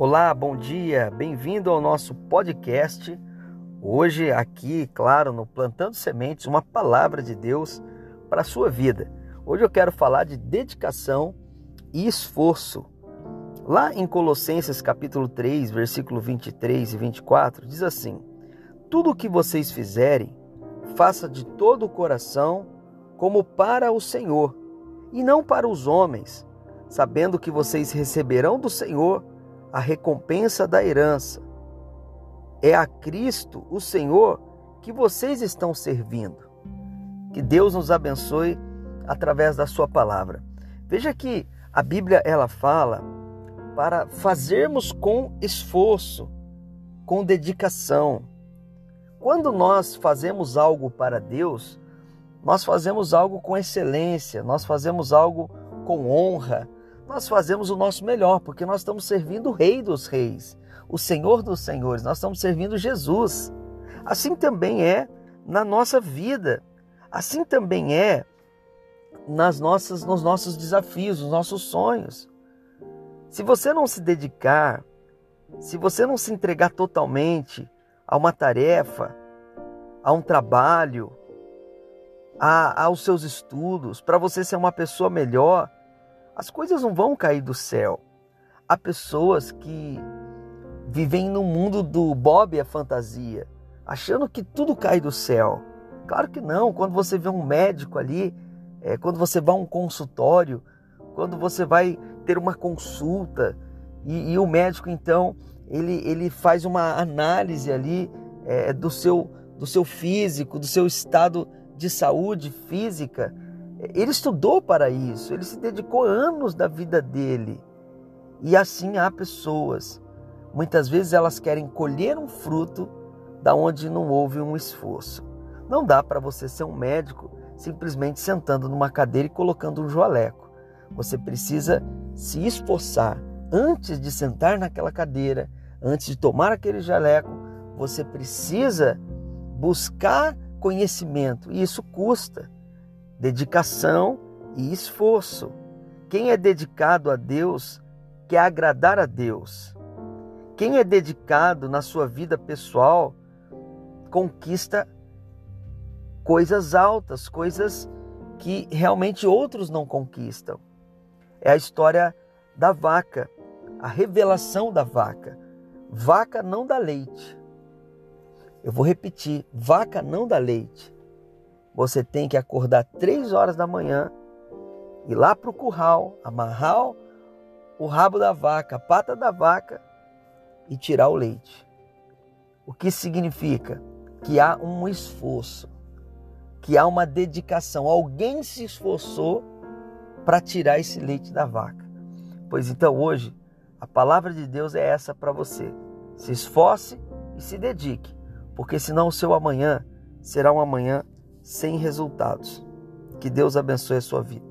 Olá, bom dia, bem-vindo ao nosso podcast. Hoje, aqui, claro, no Plantando Sementes, uma palavra de Deus para a sua vida. Hoje eu quero falar de dedicação e esforço. Lá em Colossenses capítulo 3, versículo 23 e 24, diz assim: Tudo o que vocês fizerem, faça de todo o coração, como para o Senhor, e não para os homens, sabendo que vocês receberão do Senhor a recompensa da herança. É a Cristo, o Senhor, que vocês estão servindo. Que Deus nos abençoe através da sua palavra. Veja que a Bíblia ela fala para fazermos com esforço, com dedicação. Quando nós fazemos algo para Deus, nós fazemos algo com excelência, nós fazemos algo com honra, nós fazemos o nosso melhor, porque nós estamos servindo o Rei dos Reis, o Senhor dos Senhores, nós estamos servindo Jesus. Assim também é na nossa vida, assim também é nas nossas, nos nossos desafios, nos nossos sonhos. Se você não se dedicar, se você não se entregar totalmente a uma tarefa, a um trabalho, a, aos seus estudos, para você ser uma pessoa melhor, as coisas não vão cair do céu. Há pessoas que vivem no mundo do Bob e a fantasia, achando que tudo cai do céu. Claro que não. Quando você vê um médico ali, é, quando você vai a um consultório, quando você vai ter uma consulta e, e o médico então ele, ele faz uma análise ali é, do, seu, do seu físico, do seu estado de saúde física ele estudou para isso, ele se dedicou anos da vida dele. E assim há pessoas, muitas vezes elas querem colher um fruto da onde não houve um esforço. Não dá para você ser um médico simplesmente sentando numa cadeira e colocando um joaleco. Você precisa se esforçar antes de sentar naquela cadeira, antes de tomar aquele jaleco, você precisa buscar conhecimento e isso custa dedicação e esforço. Quem é dedicado a Deus quer agradar a Deus. Quem é dedicado na sua vida pessoal conquista coisas altas, coisas que realmente outros não conquistam. É a história da vaca, a revelação da vaca. Vaca não dá leite. Eu vou repetir: vaca não dá leite você tem que acordar três horas da manhã, ir lá para o curral, amarrar o rabo da vaca, a pata da vaca e tirar o leite. O que significa? Que há um esforço, que há uma dedicação. Alguém se esforçou para tirar esse leite da vaca. Pois então hoje a palavra de Deus é essa para você. Se esforce e se dedique, porque senão o seu amanhã será um amanhã sem resultados. Que Deus abençoe a sua vida.